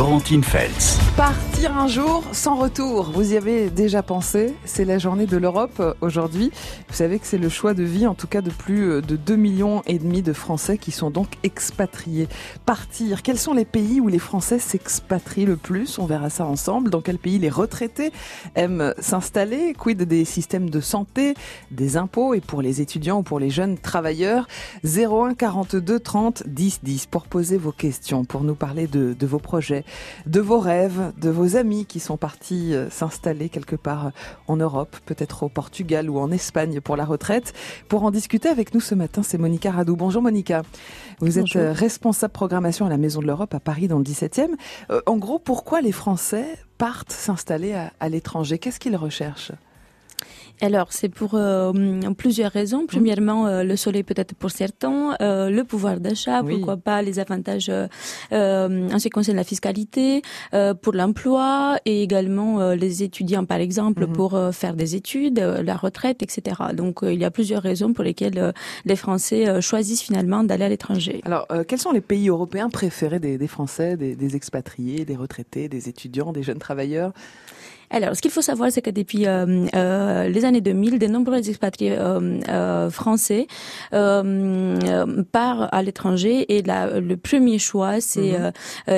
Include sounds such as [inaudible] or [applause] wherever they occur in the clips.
Corentine Feltz. Partir un jour sans retour. Vous y avez déjà pensé C'est la journée de l'Europe euh, aujourd'hui. Vous savez que c'est le choix de vie, en tout cas de plus euh, de 2 millions et demi de Français qui sont donc expatriés. Partir. Quels sont les pays où les Français s'expatrient le plus? On verra ça ensemble. Dans quel pays les retraités aiment s'installer? Quid des systèmes de santé, des impôts? Et pour les étudiants ou pour les jeunes travailleurs? 01 42 30 10 10 pour poser vos questions, pour nous parler de vos projets de vos rêves, de vos amis qui sont partis euh, s'installer quelque part euh, en Europe, peut-être au Portugal ou en Espagne pour la retraite. Pour en discuter avec nous ce matin, c'est Monica Radou. Bonjour Monica. Vous êtes euh, responsable programmation à la Maison de l'Europe à Paris dans le 17e. En gros, pourquoi les Français partent s'installer à, l'étranger? Qu'est-ce qu'ils recherchent? Alors, c'est pour euh, plusieurs raisons. Premièrement, euh, le soleil peut-être pour certains, euh, le pouvoir d'achat, pourquoi pas les avantages en ce qui concerne la fiscalité, pour l'emploi et également les étudiants, par exemple, mhm. pour faire des études, la retraite, etc. Donc, il y a plusieurs raisons pour lesquelles les Français choisissent finalement d'aller à l'étranger. Alors, quels sont les pays européens préférés des, des Français, des, des expatriés, des retraités, des étudiants, des jeunes travailleurs? Alors, ce qu'il faut savoir, c'est que depuis euh, euh, les années 2000, de nombreux expatriés euh, français partent à l'étranger et le premier choix, c'est mhm.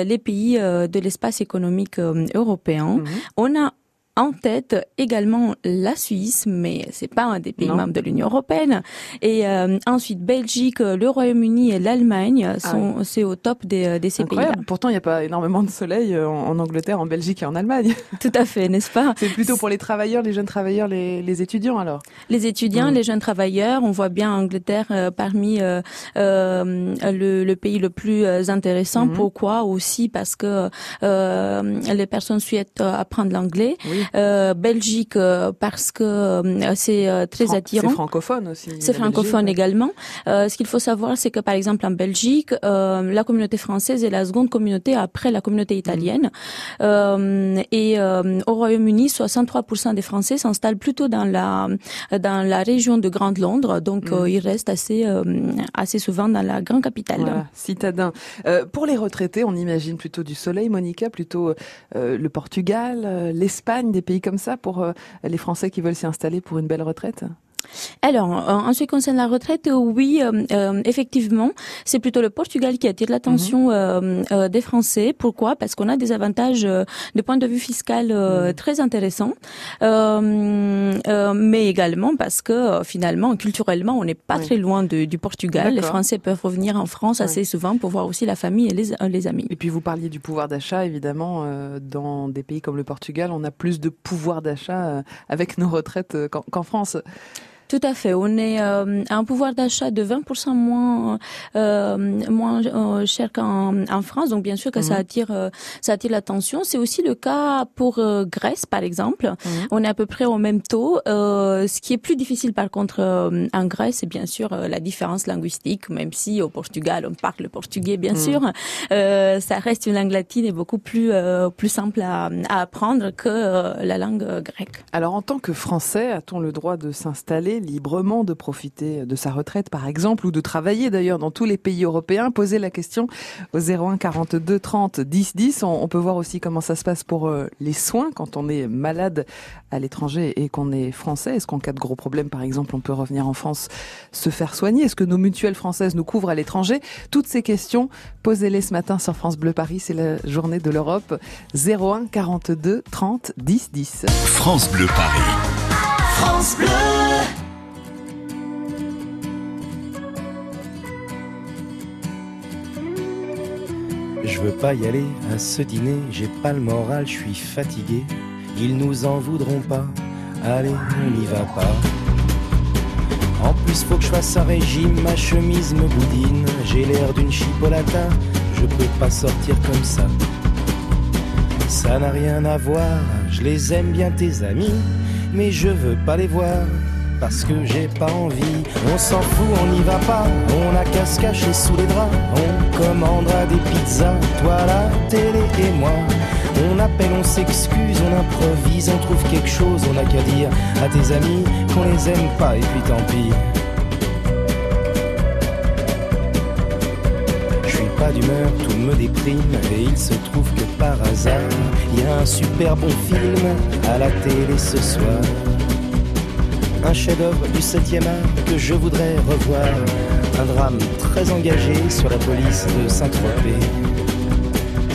les pays de l'espace économique européen. Mhm. On a en tête également la Suisse, mais c'est pas un des pays membres de l'Union européenne. Et euh, ensuite Belgique, le Royaume-Uni et l'Allemagne ah sont c'est au top des, euh, des ces pays-là. Pourtant, il n'y a pas énormément de soleil euh, en, Angleterre, en Belgique et en Allemagne. [laughs] Tout à fait, n'est-ce pas? C'est plutôt pour les travailleurs, les jeunes travailleurs, les, les étudiants alors. Les étudiants, mm. les jeunes travailleurs. On voit bien Angleterre parmi euh, le, le, pays le plus intéressant. Mm-hmm. Pourquoi? Aussi parce que les personnes souhaitent apprendre l'anglais. Oui. Euh, Belgique euh, parce que euh, c'est très attirant. C'est francophone aussi. C'est francophone également. ce qu'il faut savoir, c'est que par exemple en Belgique, la communauté française est la seconde communauté après la communauté italienne. et au Royaume-Uni, 63% des Français s'installent plutôt dans la dans la région de Grande Londres, donc mm. ils restent assez assez souvent dans la grande capitale. Voilà, citadin. pour les retraités, on imagine plutôt du soleil, Monica, plutôt le Portugal, l'Espagne des pays comme ça pour euh, les Français qui veulent s'y installer pour une belle retraite? Alors, en ce qui concerne la retraite, oui, euh, euh, effectivement, c'est plutôt le Portugal qui attire l'attention mhm. des Français. Pourquoi? Parce qu'on a des avantages de point de vue fiscal mhm. très intéressants, mais également parce que finalement, culturellement, on n'est pas très loin du Portugal. Les Français peuvent revenir en France assez souvent pour voir aussi la famille et les, les amis. Et puis, vous parliez du pouvoir d'achat, évidemment, dans des pays comme le Portugal, on a plus de pouvoir d'achat avec nos retraites qu'en France. Tout à fait. On est euh, à un pouvoir d'achat de 20% moins euh, moins euh, cher qu'en en France. Donc bien sûr que ça mhm. attire ça attire l'attention. C'est aussi le cas pour Grèce par exemple. Mhm. On est à peu près au même taux. ce qui est plus difficile par contre en Grèce, c'est bien sûr la différence linguistique. Même si au Portugal on parle le portugais bien mhm. sûr, ça reste une langue latine et beaucoup plus plus simple à, à apprendre que la langue grecque. Alors en tant que Français, a-t-on le droit de s'installer librement de profiter de sa retraite, par exemple, ou de travailler d'ailleurs dans tous les pays européens. Posez la question au 01 42 30 10 10. On, peut voir aussi comment ça se passe pour euh, les soins quand on est malade à l'étranger et qu'on est français. Est-ce qu'en cas de gros problème, par exemple, on peut revenir en France se faire soigner? Est-ce que nos mutuelles françaises nous couvrent à l'étranger? Toutes ces questions, posez-les ce matin sur France Bleu Paris. C'est la journée de l'Europe. 01 42 30 10 10. France Bleu Paris. Veux pas y aller à ce dîner, j'ai pas le moral, je suis fatigué. Ils nous en voudront pas, allez, on n'y va pas. En plus, faut que je fasse un régime, ma chemise me boudine. J'ai l'air d'une chipolata, je peux pas sortir comme ça. Ça n'a rien à voir, je les aime bien tes amis, mais je veux pas les voir parce que j'ai pas envie. On s'en fout, on n'y va pas, on a qu'à se cacher sous les draps. On commandera des pizzas, toi la télé et moi. On appelle, on s'excuse, on improvise, on trouve quelque chose, on a qu'à dire à tes amis qu'on les aime pas et puis tant pis. pas d'humeur, tout me déprime. Et il se trouve que par hasard, il y a un super bon film à la télé ce soir. Un chef-d'œuvre du 7e art que je voudrais revoir. Un drame très engagé sur la police de Saint-Tropez.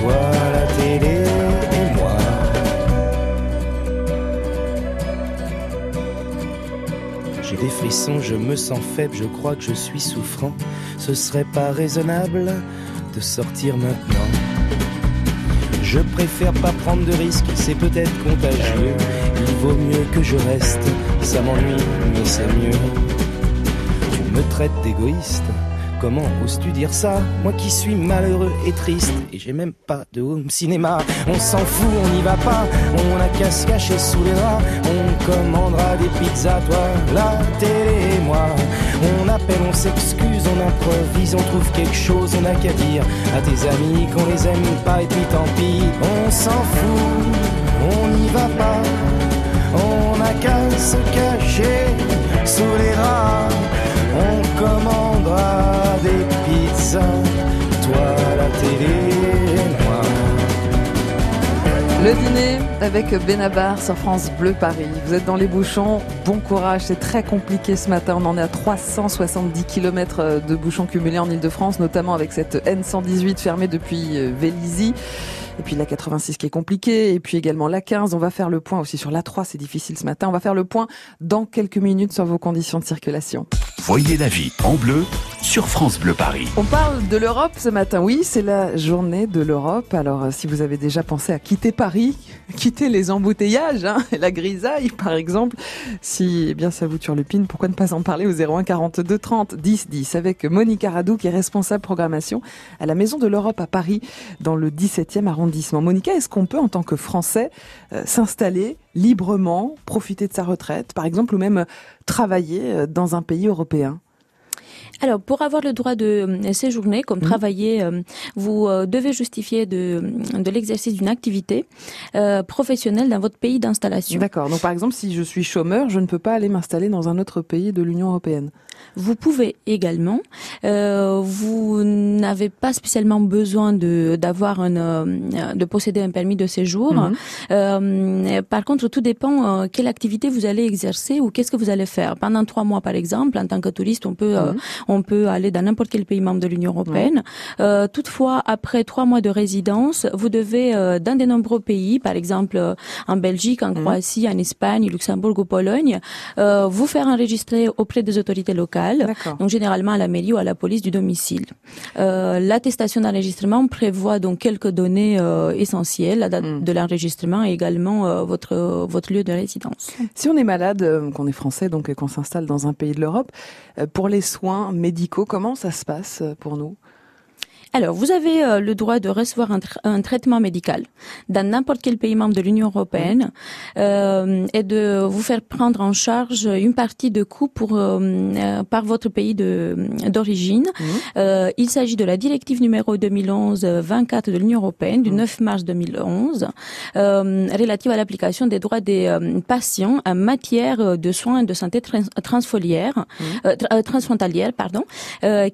toi la télé et moi. J'ai des frissons, je me sens faible, je crois que je suis souffrant. Ce serait pas raisonnable de sortir maintenant. Je préfère pas prendre de risques, c'est peut-être contagieux. Il vaut mieux que je reste, ça m'ennuie, mais c'est mieux. Tu me traites d'égoïste Comment oses-tu dire ça? Moi qui suis malheureux et triste et j'ai même pas de home cinéma. On s'en fout, on n'y va pas. On a qu'à se cacher sous les draps. On commandera des pizzas, toi, la télé et moi. On appelle, on s'excuse, on improvise, on trouve quelque chose, on a qu'à dire à tes amis qu'on les aime pas et puis tant pis. On s'en fout, on n'y va pas. On a qu'à se cacher sous les draps. On commandera toi la télé moi. Le dîner avec Benabar sur France Bleu Paris. Vous êtes dans les bouchons, bon courage, c'est très compliqué ce matin. On en est à 370 km de bouchons cumulés en Ile-de-France, notamment avec cette N118 fermée depuis euh, Vélizy. Et puis la 86 qui est compliquée, et puis également la 15. On va faire le point aussi sur la 3, c'est difficile ce matin. On va faire le point dans quelques minutes sur vos conditions de circulation. Voyez la vie en bleu sur France Bleu Paris. On parle de l'Europe ce matin. Oui, c'est la journée de l'Europe. Alors, euh, si vous avez déjà pensé à quitter Paris, [laughs] quitter les embouteillages, hein, [laughs] la grisaille, par exemple, si eh bien ça vous turlupine, pourquoi ne pas en parler au 01 42 30 10 10 avec Monica Radou, qui est responsable programmation à la Maison de l'Europe à Paris, dans le 17e arrondissement. Monica, est-ce qu'on peut, en tant que Français, euh, s'installer librement, profiter de sa retraite, par exemple, ou même travailler euh, dans un pays européen? Alors, pour avoir le droit de euh, séjourner, comme mmh. travailler, euh, vous euh, devez justifier de, de l'exercice d'une activité professionnelle dans votre pays d'installation. D'accord. Donc, par exemple, si je suis chômeur, je ne peux pas aller m'installer dans un autre pays de l'Union européenne. Vous pouvez également. Euh, vous n'avez pas spécialement besoin de d'avoir un euh, de posséder un permis de séjour. Mhm. Euh, par contre, tout dépend euh, quelle activité vous allez exercer ou qu'est-ce que vous allez faire. Pendant trois mois, par exemple, en tant que touriste, on peut euh, mhm. On peut aller dans n'importe quel pays membre de l'Union européenne. Mhm. toutefois, après trois mois de résidence, vous devez dans de nombreux pays, par exemple en Belgique, en Croatie, en Espagne, Luxembourg ou Pologne, vous faire enregistrer auprès des autorités locales donc généralement à la mairie ou à la police du domicile. Euh, L'attestation d'enregistrement prévoit donc quelques données euh, essentielles, la date hmm. de l'enregistrement et également euh, votre votre lieu de résidence. Si on est malade, euh, qu'on est français donc et qu'on s'installe dans un pays de l'Europe, pour les soins médicaux, comment ça se passe pour nous? Alors, vous avez euh, le droit de recevoir un, traitement médical dans n'importe quel pays membre de l'Union européenne euh, et de vous faire prendre en charge une partie de coûts pour euh, euh par votre pays de d'origine. Mmh. il s'agit de la directive numéro 2011-24 de l'Union européenne du 9 mmh. mars 2011 relative à l'application des droits des patients en matière de soins de santé trans transfolière, mmh. transfrontalière, pardon,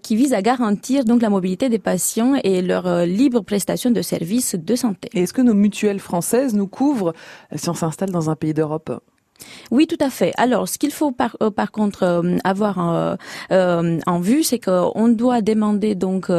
qui vise à garantir donc la mobilité des patients et leur euh, libre prestation de services de santé. Est-ce que nos mutuelles françaises nous couvrent euh, si on s'installe dans un pays d'Europe? Oui, tout à fait. Alors, ce qu'il faut par, euh, par contre euh, avoir euh, en vue, c'est qu'on doit demander donc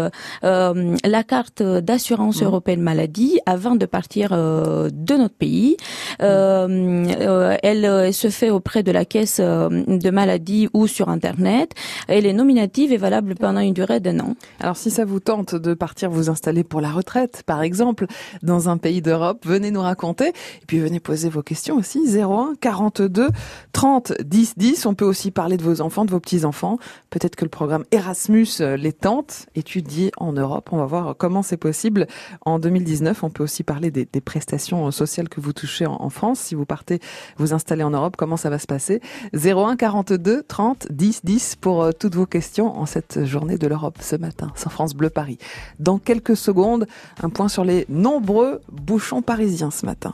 la carte d'assurance mmh. européenne maladie avant de partir de notre pays. Elle se fait auprès de la caisse de maladie ou sur Internet. Elle est nominative et valable pendant une durée d'un an. Alors, si ça vous tente de partir vous installer pour la retraite, par exemple, dans un pays d'Europe, venez nous raconter et puis venez poser vos questions aussi. 01 40 42 30 10 10. On peut aussi parler de vos enfants, de vos petits-enfants. Peut-être que le programme Erasmus euh, les tente, étudier en Europe. On va voir comment c'est possible en 2019. On peut aussi parler des, prestations sociales que vous touchez en, France. Si vous partez vous installer en Europe, comment ça va se passer? 01 42 30 10 10 pour euh, toutes vos questions en cette journée de l'Europe ce matin sur France Bleu Paris. Dans quelques secondes, un point sur les nombreux bouchons parisiens ce matin.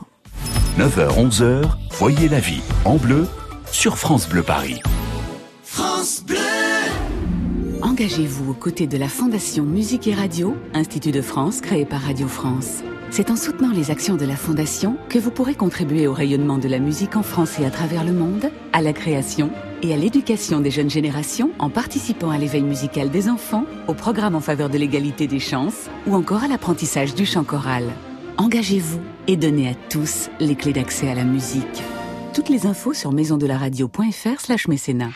9h, 11h, voyez la vie en bleu sur France Bleu Paris. France Bleu Engagez-vous aux côtés de la Fondation Musique et Radio, Institut de France créé par Radio France. C'est en soutenant les actions de la Fondation que vous pourrez contribuer au rayonnement de la musique en France et à travers le monde, à la création et à l'éducation des jeunes générations en participant à l'éveil musical des enfants, au programme en faveur de l'égalité des chances ou encore à l'apprentissage du chant choral. Engagez-vous et donnez à tous les clés d'accès à la musique. Toutes les infos sur maisondelaradio.fr slash mécénat.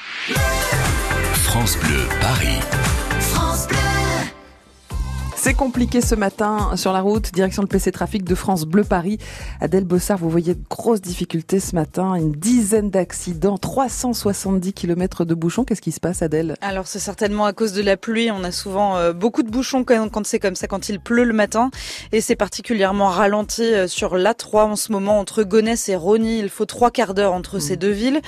France Bleu, Paris. C'est compliqué ce matin sur la route, direction le PC Trafic de France Bleu Paris. Adèle Bossard, vous voyez de grosses difficultés ce matin, une dizaine d'accidents, 370 km de bouchons. Qu'est-ce qui se passe Adèle? Alors c'est certainement à cause de la pluie. On a souvent euh, beaucoup de bouchons quand, c'est comme ça, quand il pleut le matin. Et c'est particulièrement ralenti euh, sur l'A3 en ce moment entre Gonesse et Rony. Il faut trois quarts d'heure entre ces mmh. deux villes.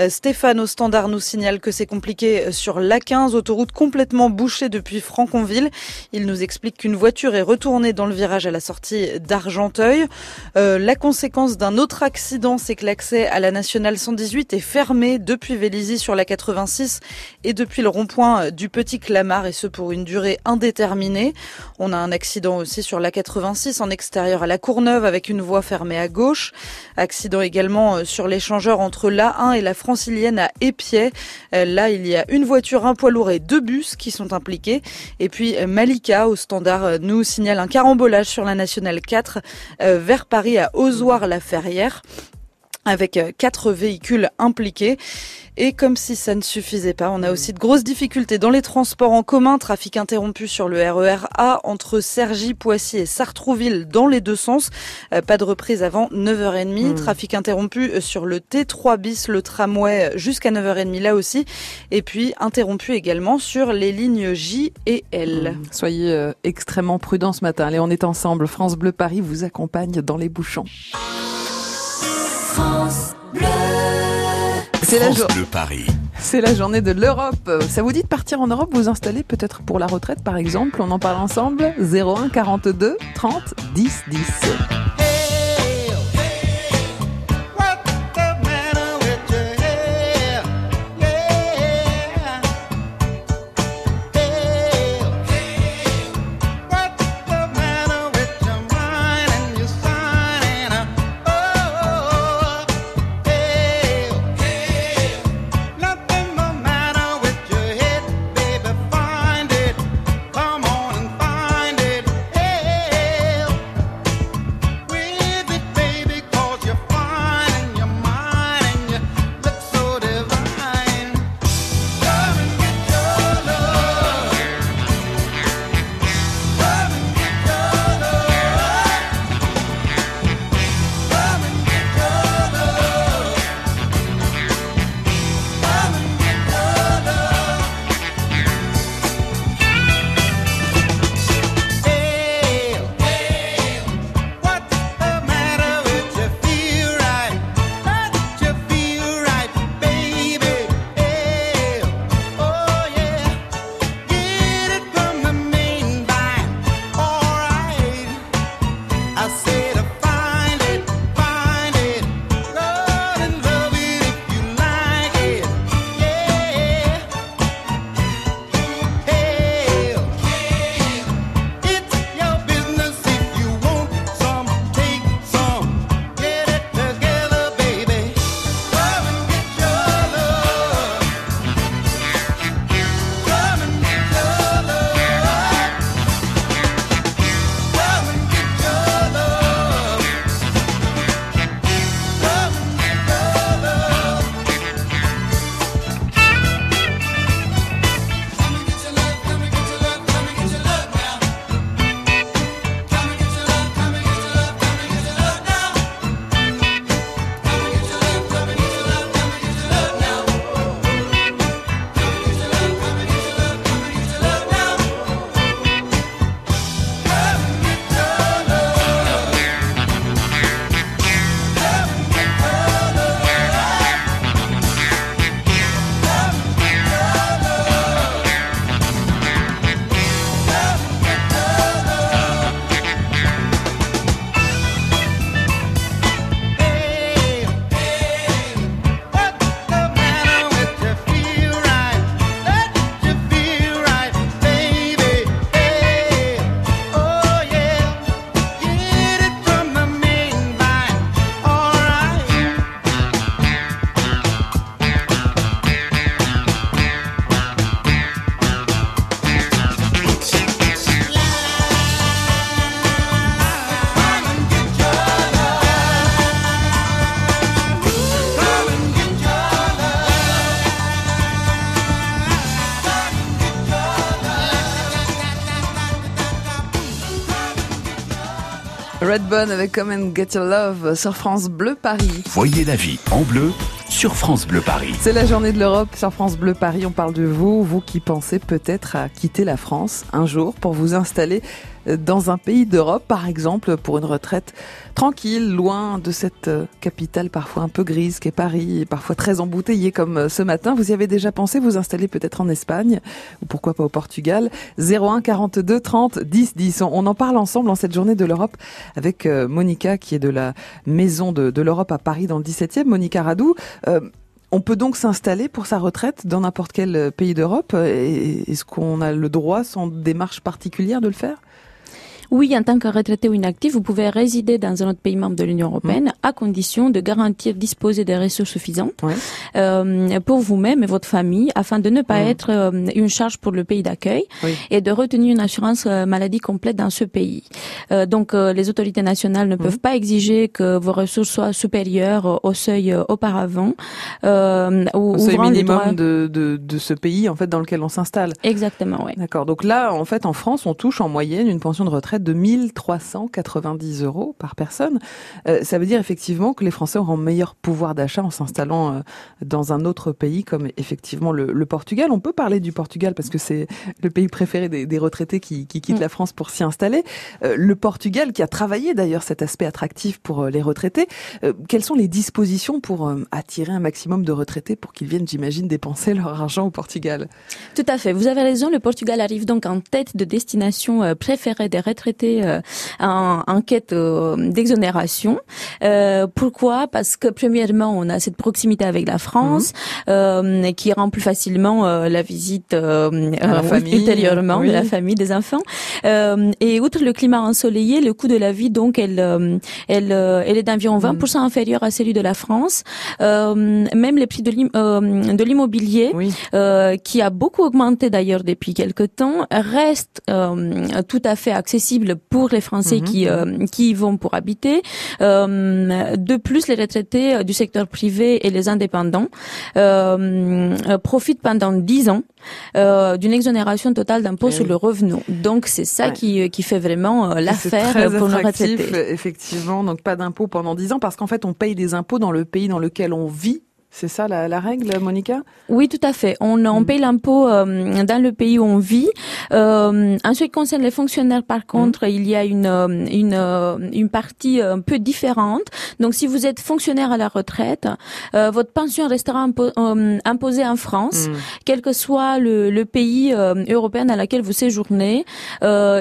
Euh, Stéphane au standard nous signale que c'est compliqué sur l'A15, autoroute complètement bouchée depuis Franconville. Il nous explique explique qu'une voiture est retournée dans le virage à la sortie d'Argenteuil. Euh, la conséquence d'un autre accident, c'est que l'accès à la nationale 118 est fermé depuis Vélizy sur la 86 et depuis le rond-point du Petit Clamart et ce pour une durée indéterminée. On a un accident aussi sur la 86 en extérieur à la Courneuve avec une voie fermée à gauche. Accident également euh, sur l'échangeur entre l'A1 et la Francilienne à. Euh, là, il y a une voiture, un poids lourd et deux bus qui sont impliqués. Et puis Malika au euh, nous signale un carambolage sur la nationale 4 euh, vers Paris à Ozoir-la-Ferrière avec euh, quatre véhicules impliqués. Et comme si ça ne suffisait pas, on a aussi de grosses difficultés dans les transports en commun, trafic interrompu sur le RER e A entre Cergy, Poissy et Sartrouville dans les deux sens. Euh, pas de reprise avant 9h30. Hmm. Trafic interrompu euh, sur le T3 bis, le tramway jusqu'à 9h30 là aussi. Et puis interrompu également sur les lignes J et L. Hmm. Soyez extrêmement prudents ce matin. Allez, on est ensemble. France Bleu Paris vous accompagne dans les bouchons. France Bleu. C'est la, Paris. C'est la journée de l'Europe. Ça vous dit de partir en Europe, vous installer peut-être pour la retraite par exemple? On en parle ensemble 01 42 30 10 10. Avec Come and Get Your Love sur France Bleu Paris. Voyez la vie en bleu sur France Bleu Paris. C'est la journée de l'Europe sur France Bleu Paris. On parle de vous, vous qui pensez peut-être à quitter la France un jour pour vous installer dans un pays d'Europe, par exemple, pour une retraite tranquille, loin de cette euh, capitale parfois un peu grise qu'est Paris, parfois très embouteillée comme euh, ce matin. Vous y avez déjà pensé vous installer peut-être en Espagne ou pourquoi pas au Portugal 01 42 30 10 10. On en parle ensemble en cette journée de l'Europe avec euh, Monica qui est de la maison de, de l'Europe à Paris dans le 17e. Monica Radou. On peut donc s'installer pour sa retraite dans n'importe quel pays d'Europe. Est-ce qu'on a le droit, sans démarche particulière, de le faire? Oui, en tant que retraité ou inactif, vous pouvez résider dans un autre pays membre de l'Union européenne mmh. à condition de garantir disposer des ressources suffisantes euh, pour vous-même et votre famille afin de ne pas mmh. être euh, une charge pour le pays d'accueil et de retenir une assurance euh, maladie complète dans ce pays. Euh, donc, euh, les autorités nationales ne mmh. peuvent pas exiger que vos ressources soient supérieures au seuil auparavant. au seuil minimum de, de, de, ce pays en fait dans lequel on s'installe. Exactement, oui. D'accord. Donc là, en fait, en France, on touche en moyenne une pension de retraite de 1390 euros par personne. Euh, ça veut dire effectivement que les Français auront meilleur pouvoir d'achat en s'installant euh, dans un autre pays comme effectivement le, Portugal. On peut parler du Portugal parce que c'est le pays préféré des, retraités qui, quittent mm. la France pour s'y installer. Euh, le Portugal qui a travaillé d'ailleurs cet aspect attractif pour les retraités. quelles sont les dispositions pour attirer un maximum de retraités pour qu'ils viennent, j'imagine, dépenser leur argent au Portugal? Tout à fait. Vous avez raison. Le Portugal arrive donc en tête de destination préférée des retraités euh, en, quête euh, d'exonération. Euh, pourquoi? Parce que premièrement, on a cette proximité avec la France mhm. qui rend plus facilement la visite la famille, ultérieurement de la famille, des enfants. et outre le climat ensoleillé, le coût de la vie, donc, elle, elle, elle est d'environ 20% mhm. inférieur à celui de la France. même les prix de l'immobilier, qui a beaucoup augmenté d'ailleurs depuis quelques temps, reste tout à fait accessible pour les Français mhm. qui euh, qui y vont pour habiter. Euh, de plus, les retraités euh, du secteur privé et les indépendants profitent pendant 10 ans d'une exonération totale d'impôt eh sur le revenu. Donc c'est ça qui, qui fait vraiment l'affaire pour nos retraités. Effectivement, donc pas d'impôt pendant 10 ans parce qu'en fait on paye des impôts dans le pays dans lequel on vit c'est ça la, la, règle, Monica? Oui, tout à fait. On, on mm. paye l'impôt euh, dans le pays où on vit. Euh, en ce qui concerne les fonctionnaires, par contre, mm. il y a une, euh, une, euh, une partie un peu différente. Donc, si vous êtes fonctionnaire à la retraite, euh, votre pension restera imposée en France, mm. quel que soit le, le pays européen dans lequel vous séjournez.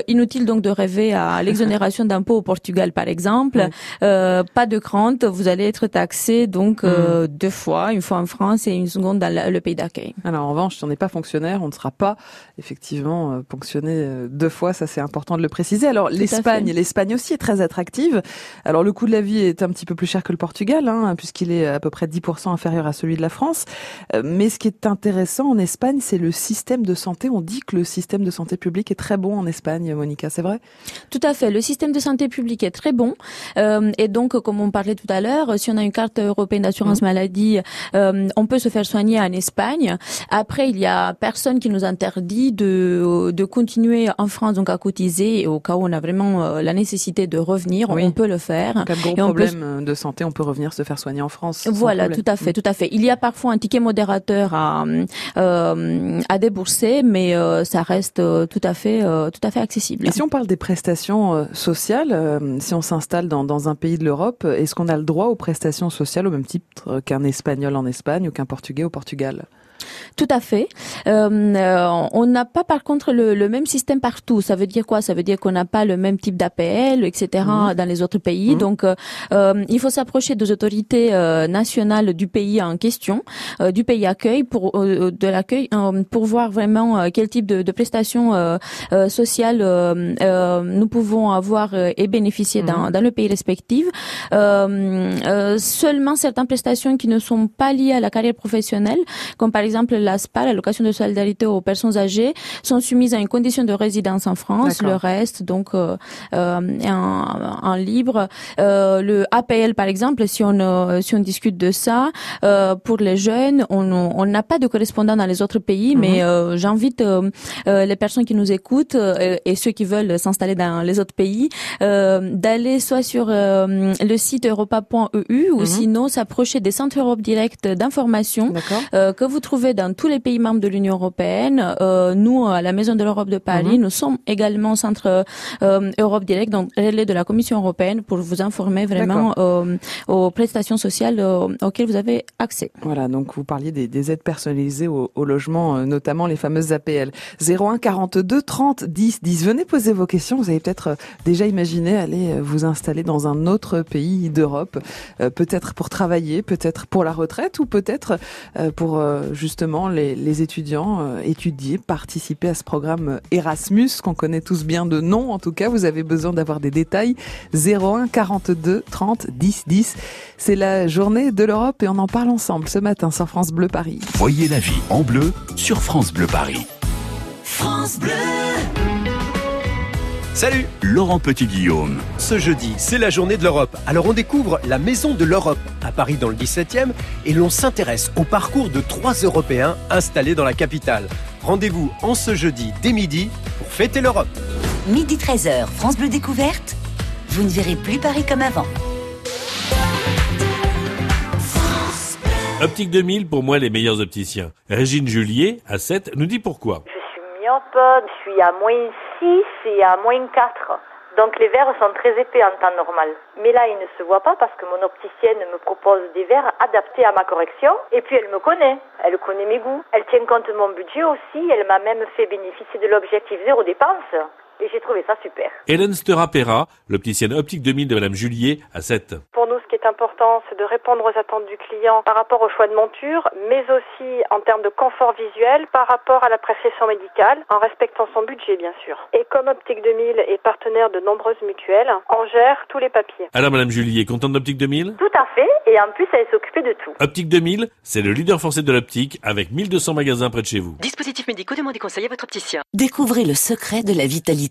inutile donc de rêver à [laughs] l'exonération d'impôt au Portugal, par exemple. pas de crainte, vous allez être taxé donc deux fois une fois en France et une seconde dans le pays d'accueil. Alors en revanche, si on n'est pas fonctionnaire, on ne sera pas effectivement euh, ponctionné euh, deux fois, ça c'est important de le préciser. Alors l'Espagne, l'Espagne aussi est très attractive. Alors le coût de la vie est un petit peu plus cher que le Portugal, hein, puisqu'il est à peu près 10% inférieur à celui de la France. Euh, mais ce qui est intéressant en Espagne, c'est le système de santé. On dit que le système de santé publique est très bon en Espagne, Monica, c'est vrai? Tout à fait. Le système de santé publique est très bon. et donc, comme on parlait tout à l'heure, si on a une carte européenne d'assurance mmh. maladie euh, on peut se faire soigner en Espagne. Après, il y a personne qui nous interdit de, de continuer en France donc à cotiser et au cas où on a vraiment euh, la nécessité de revenir, on peut le faire. En cas de gros problème de santé, on peut revenir se faire soigner en France. Voilà, tout à fait, tout à fait. Il y a parfois un ticket modérateur à, euh, à débourser, mais ça reste tout à fait, tout à fait accessible. Et si on parle des prestations sociales, si on s'installe dans, dans un pays de l'Europe, est-ce qu'on a le droit aux prestations sociales au même titre qu'un Espagnol? En Espagne ou qu'un portugais au Portugal. Tout à fait. Euh, on n'a pas par contre le, le, même système partout. Ça veut dire quoi? Ça veut dire qu'on n'a pas le même type d'APL, etc. Mhm. dans les autres pays. Mhm. Donc, euh, euh, il faut s'approcher des autorités euh, nationales du pays en question, du pays accueil pour de l'accueil pour voir vraiment quel type de, de prestations sociales nous pouvons avoir et bénéficier dans, mhm. dans, le pays respectif. seulement certaines prestations qui ne sont pas liées à la carrière professionnelle, comme par exemple exemple, l'ASPA, l'allocation de solidarité aux personnes âgées, sont soumises à une condition de résidence en France. Le reste, donc, euh, en, libre. le APL, par exemple, si on si on discute de ça, pour les jeunes, on n'a pas de correspondant dans les autres pays, mhm. mais j'invite les personnes qui nous écoutent et ceux qui veulent s'installer dans les autres pays d'aller soit sur le site europa.eu ou mhm. sinon s'approcher des centres Europe Direct d'information euh, que vous trouvez dans tous les pays membres de l'Union européenne. Euh, nous, à la Maison de l'Europe de Paris, mhm. nous sommes également centre euh, Europe Direct, donc relais de la Commission européenne, pour vous informer vraiment aux prestations sociales auxquelles vous avez accès. Voilà, donc vous parliez des, aides personnalisées au, au, logement, notamment les fameuses APL. 01 42 30 10 10. Venez poser vos questions. Vous avez peut-être déjà imaginé aller vous installer dans un autre pays d'Europe, peut-être pour travailler, peut-être pour la retraite ou peut-être euh, pour euh, justement les, étudiants euh, étudier, participer à ce programme Erasmus qu'on connaît tous bien de nom. En tout cas, vous avez besoin d'avoir des détails. 01 42 30 10 10. C'est la journée de l'Europe et on en parle ensemble ce matin sur France Bleu Paris. Voyez la vie en bleu sur France Bleu Paris. France Bleu. Salut Laurent Petit-Guillaume. Ce jeudi, c'est la journée de l'Europe. Alors on découvre la Maison de l'Europe à Paris dans le 17e et l'on s'intéresse au parcours de trois Européens installés dans la capitale. Rendez-vous en ce jeudi dès midi pour fêter l'Europe. Midi 13h, France Bleu Découverte. Vous ne verrez plus Paris comme avant. Optique 2000, pour moi, les meilleurs opticiens. Régine Julier, à 7, nous dit pourquoi. Je suis myope, je suis à moins 6 et à moins 4. Donc les verres sont très épais en temps normal. Mais là, ils ne se voient pas parce que mon opticienne me propose des verres adaptés à ma correction. Et puis elle me connaît. Elle connaît mes goûts. Elle tient compte de mon budget aussi. Elle m'a même fait bénéficier de l'objectif zéro dépense et j'ai trouvé ça super. Hélène Sterapera, l'opticienne optique 2000 de Madame Julier à 7. Pour nous, ce qui est important, c'est de répondre aux attentes du client par rapport au choix de monture, mais aussi en termes de confort visuel par rapport à la l'appréciation médicale, en respectant son budget, bien sûr. Et comme Optique 2000 est partenaire de nombreuses mutuelles, on gère tous les papiers. Alors, Madame Julier, contente d'Optique 2000 Tout à fait, et en plus, elle s'occupe de tout. Optique 2000, c'est le leader français de l'optique avec 1200 magasins près de chez vous. Dispositifs médicaux, demandez conseil à votre opticien. Découvrez le secret de la vitalité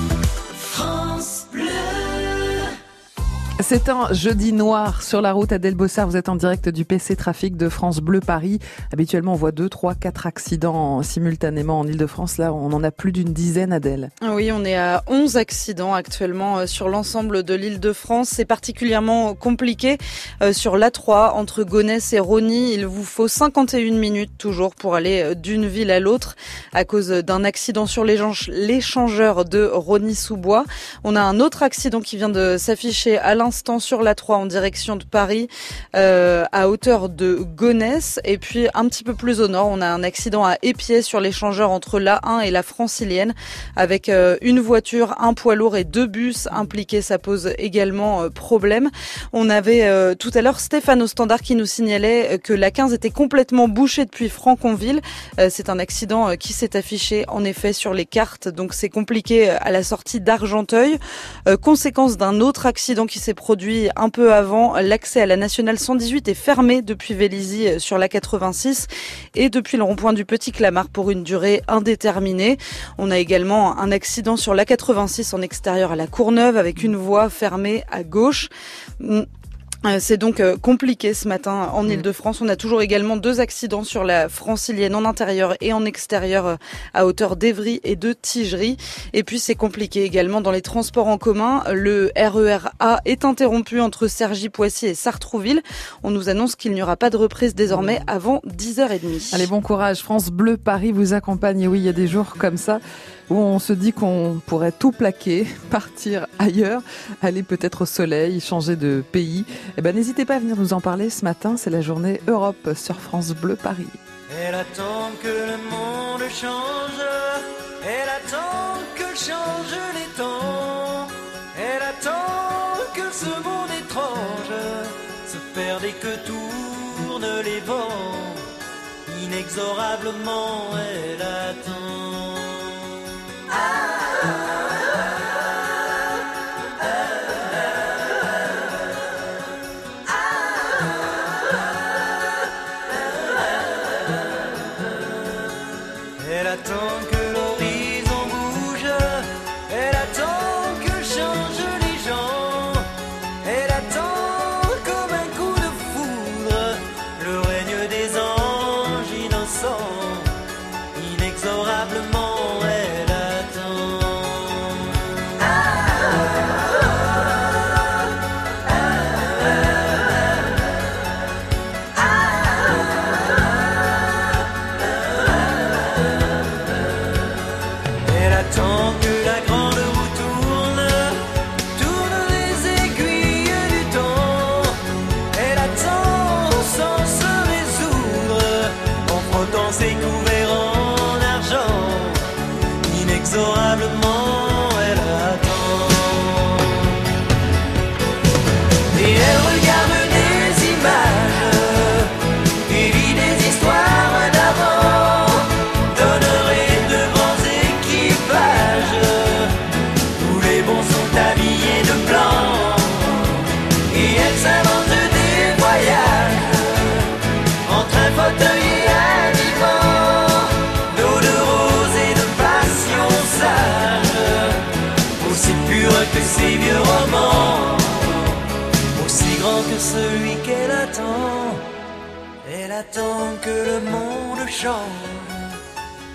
C'est un jeudi noir sur la route à Delbossard. Vous êtes en direct du PC Trafic de France Bleu Paris. Habituellement, on voit deux, trois, quatre accidents simultanément en Ile-de-France. Là, on en a plus d'une dizaine, Adèle. Oui, on est à 11 accidents actuellement euh, sur l'ensemble de l'Île-de-France. C'est particulièrement compliqué euh, sur l'A3 entre Gonesse et Rony. Il vous faut 51 minutes toujours pour aller euh, d'une ville à l'autre à cause d'un accident sur l'échangeur de Rony-sous-Bois. On a un autre accident qui vient de s'afficher à l'instant sur la 3 en direction de Paris euh, à hauteur de Gonesse. Et puis un petit peu plus au nord, on a un accident à Épiais sur l'échangeur entre l'A1 et la Francilienne avec euh, une voiture, un poids lourd et deux bus impliqués. Ça pose également euh, problème. On avait tout à l'heure Stéphane au standard qui nous signalait que la 15 était complètement bouchée depuis Franconville. c'est un accident qui s'est affiché en effet sur les cartes, donc c'est compliqué à la sortie d'Argenteuil. conséquence d'un autre accident qui s'est produit un peu avant. L'accès à la nationale 118 est fermé depuis Vélizy euh, sur la 86 et depuis le rond-point du Petit Clamart pour une durée indéterminée. On a également un accident sur la 86 en extérieur à la Courneuve avec une voie fermée à gauche. Euh, c'est donc euh, compliqué ce matin en mm. Ile-de-France. On a toujours également deux accidents sur la francilienne en intérieur et en extérieur euh, à hauteur d'Evry et de Tigerie. Et puis c'est compliqué également dans les transports en commun. Le RER e A est interrompu entre Cergy-Poissy et Sartrouville. On nous annonce qu'il n'y aura pas de reprise désormais avant 10h30. Allez, bon courage. France Bleu Paris vous accompagne. oui, il y a des jours comme ça où on se dit qu'on pourrait tout plaquer, [laughs] partir ailleurs, aller peut-être au soleil, changer de pays. Eh ben, n'hésitez pas à venir nous en parler ce matin. C'est la journée Europe sur France Bleu Paris. Elle attend que le monde change. Elle attend que changent les temps. Elle attend que ce monde étrange se perde et que tournent les vents. Inexorablement, elle attend.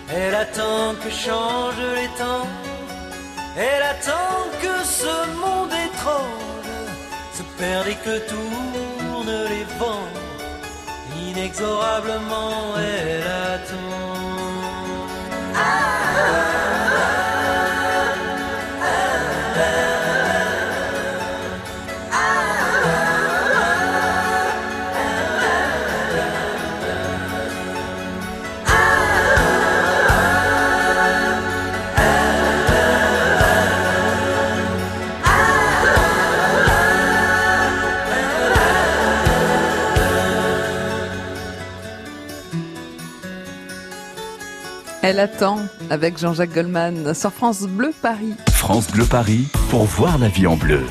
Elle attend que changent les temps. Elle attend que ce monde étrange se perde et que tournent les vents. Inexorablement, elle attend. Avec Jean-Jacques Goldman sur France Bleu Paris. France Bleu Paris pour voir la vie en bleu.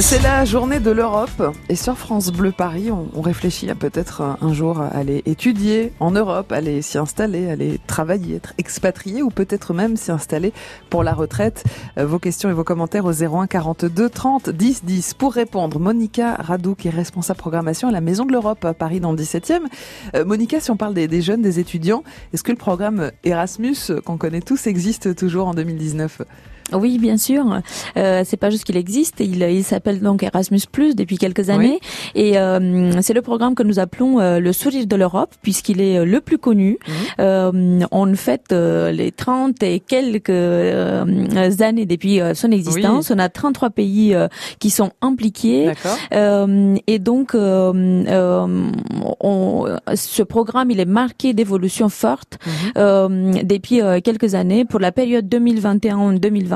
C'est la journée de l'Europe et sur France Bleu Paris, on, réfléchit à peut-être un jour aller étudier en Europe, aller s'y installer, aller travailler, être expatrié ou peut-être même s'y installer pour la retraite. Euh, vos questions et vos commentaires au 01 42 30 10 10 pour répondre. Monica Radou qui est responsable programmation à la Maison de l'Europe à Paris dans le 17e. Euh, Monica, si on parle des, des jeunes, des étudiants, est-ce que le programme Erasmus qu'on connaît tous existe toujours en 2019 Oui, bien sûr. Euh, c'est pas juste qu'il existe, il, il s'appelle donc Erasmus Plus depuis quelques années, et euh, c'est le programme que nous appelons euh, le sourire de l'Europe, puisqu'il est euh, le plus connu. Euh, on fête euh, les 30 et quelques euh, années depuis euh, son existence. On a 33 pays euh, qui sont impliqués. Euh, et donc euh, euh, on, ce programme il est marqué d'évolution forte euh, depuis euh, quelques années. Pour la période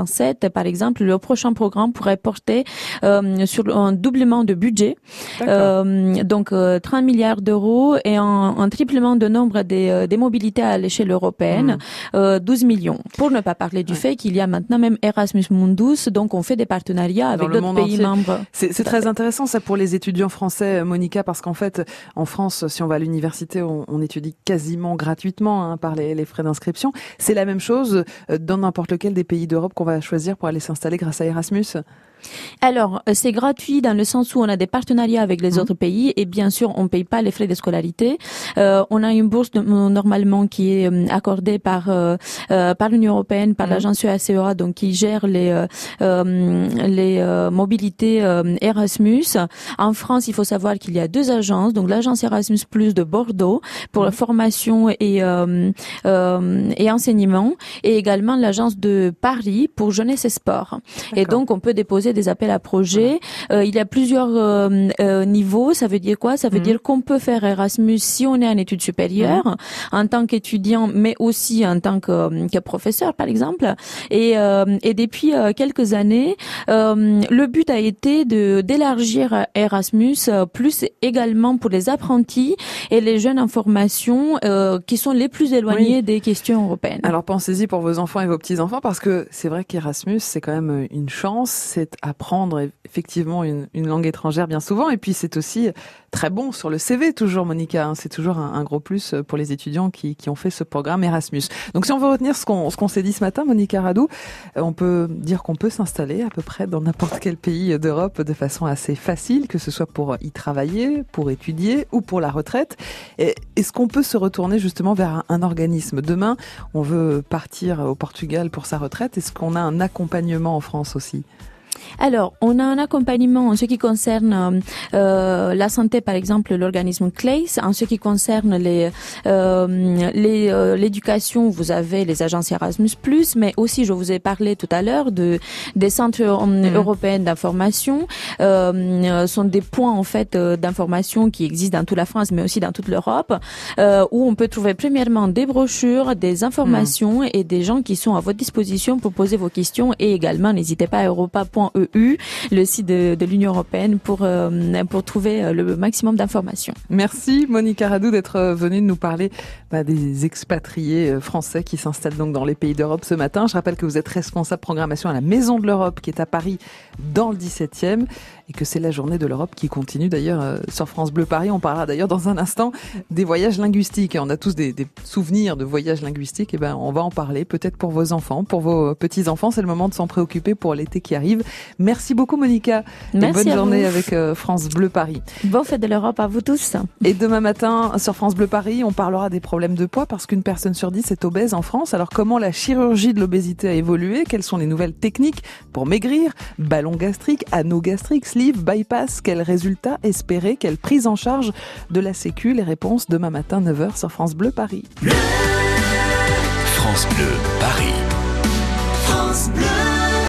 2021-2027, par exemple, le prochain programme pourrait porter euh, sur un doublement de budget, euh, donc euh, 30 milliards d'euros et un, un triplement de nombre des, euh, des mobilités à l'échelle européenne, euh, 12 millions. Pour ne pas parler du fait qu'il y a maintenant même Erasmus Mundus, donc on fait des partenariats avec Dans d'autres pays entier. membres. C'est très intéressant ça pour les étudiants français, Monica, parce qu'en fait, en France, si on va à l'université, on, on étudie quasiment gratuitement hein, par les, les frais d'inscription. C'est la même chose euh, dans n'importe lequel des pays d'Europe qu'on va choisir pour aller s'installer grâce à Erasmus. Alors, euh, c'est gratuit dans le sens où on a des partenariats avec Mhm. les autres pays et bien sûr, on paye pas les frais de scolarité. Euh, on a une bourse de- normalement qui est euh, accordée par euh, euh, par l'Union européenne, par Mhm. l'agence UACEA, donc qui gère les euh, les euh, mobilités euh, Erasmus. En France, il faut savoir qu'il y a deux agences, donc l'agence Erasmus Plus de Bordeaux pour Mhm. la formation et euh, euh, et enseignement, et également l'agence de Paris pour jeunesse et sport. Et donc, on peut déposer des appels à projets. Euh, il y a plusieurs euh, euh, niveaux. Ça veut dire quoi? Ça veut Mhm. dire qu'on peut faire Erasmus si on est en études supérieures, en tant qu'étudiant, mais aussi en tant que, euh, que professeur, par exemple. Et, euh, et depuis quelques années, le but a été de d'élargir Erasmus plus également pour les apprentis et les jeunes en formation qui sont les plus éloignés Oui. des questions européennes. Alors pensez-y pour vos enfants et vos petits-enfants parce que c'est vrai qu'Erasmus, c'est quand même une chance, c'est apprendre effectivement une, langue étrangère bien souvent et puis c'est aussi très bon sur le CV toujours Monica, hein. c'est toujours un, gros plus pour les étudiants qui, ont fait ce programme Erasmus. Donc si on veut retenir ce qu'on s'est dit ce matin Monica Radou, euh, on peut dire qu'on peut s'installer à peu près dans n'importe quel pays d'Europe de façon assez facile, que ce soit pour y travailler, pour étudier ou pour la retraite. Et Est-ce qu'on peut se retourner justement vers un, un organisme? Demain, on veut partir au Portugal pour sa retraite. Est-ce qu'on a un accompagnement en France aussi? Alors, on a un accompagnement en ce qui concerne euh, euh, la santé, par exemple, l'organisme CLACE. En ce qui concerne les euh, les, euh, l'éducation, vous avez les agences Erasmus+, mais aussi, je vous ai parlé tout à l'heure de des centres euh, européens d'information. Euh, sont des points en fait d'information qui existent dans toute la France, mais aussi dans toute l'Europe, euh, où on peut trouver premièrement des brochures, des informations et des gens qui sont à votre disposition pour poser vos questions. Et également, n'hésitez pas à europa.eu, le site de, l'Union européenne, pour euh, pour trouver euh, le maximum d'informations. Merci Monica Radou d'être euh, venue nous parler bah, des expatriés français qui s'installent donc dans les pays d'Europe ce matin. Je rappelle que vous êtes responsable programmation à la Maison de l'Europe qui est à Paris dans le 17e et que c'est la journée de l'Europe qui continue d'ailleurs sur France Bleu Paris. On parlera d'ailleurs dans un instant des voyages linguistiques. On a tous des, des souvenirs de voyages linguistiques. Et ben on va en parler peut-être pour vos enfants, pour vos petits enfants. C'est le moment de s'en préoccuper pour l'été qui arrive. Merci beaucoup Monica. et Merci bonne à journée vous. avec euh, France Bleu Paris. Bonne fête de l'Europe à vous tous. Et demain matin, sur France Bleu Paris, on parlera des problèmes de poids parce qu'une personne sur dix est obèse en France. Alors comment la chirurgie de l'obésité a évolué? Quelles sont les nouvelles techniques pour maigrir? Ballon gastrique, anneau gastrique, sleeve, bypass Quels résultats espérer? Quelle prise en charge de la sécu? Les réponses demain matin 9h sur France Bleu Paris. France Bleu, Paris.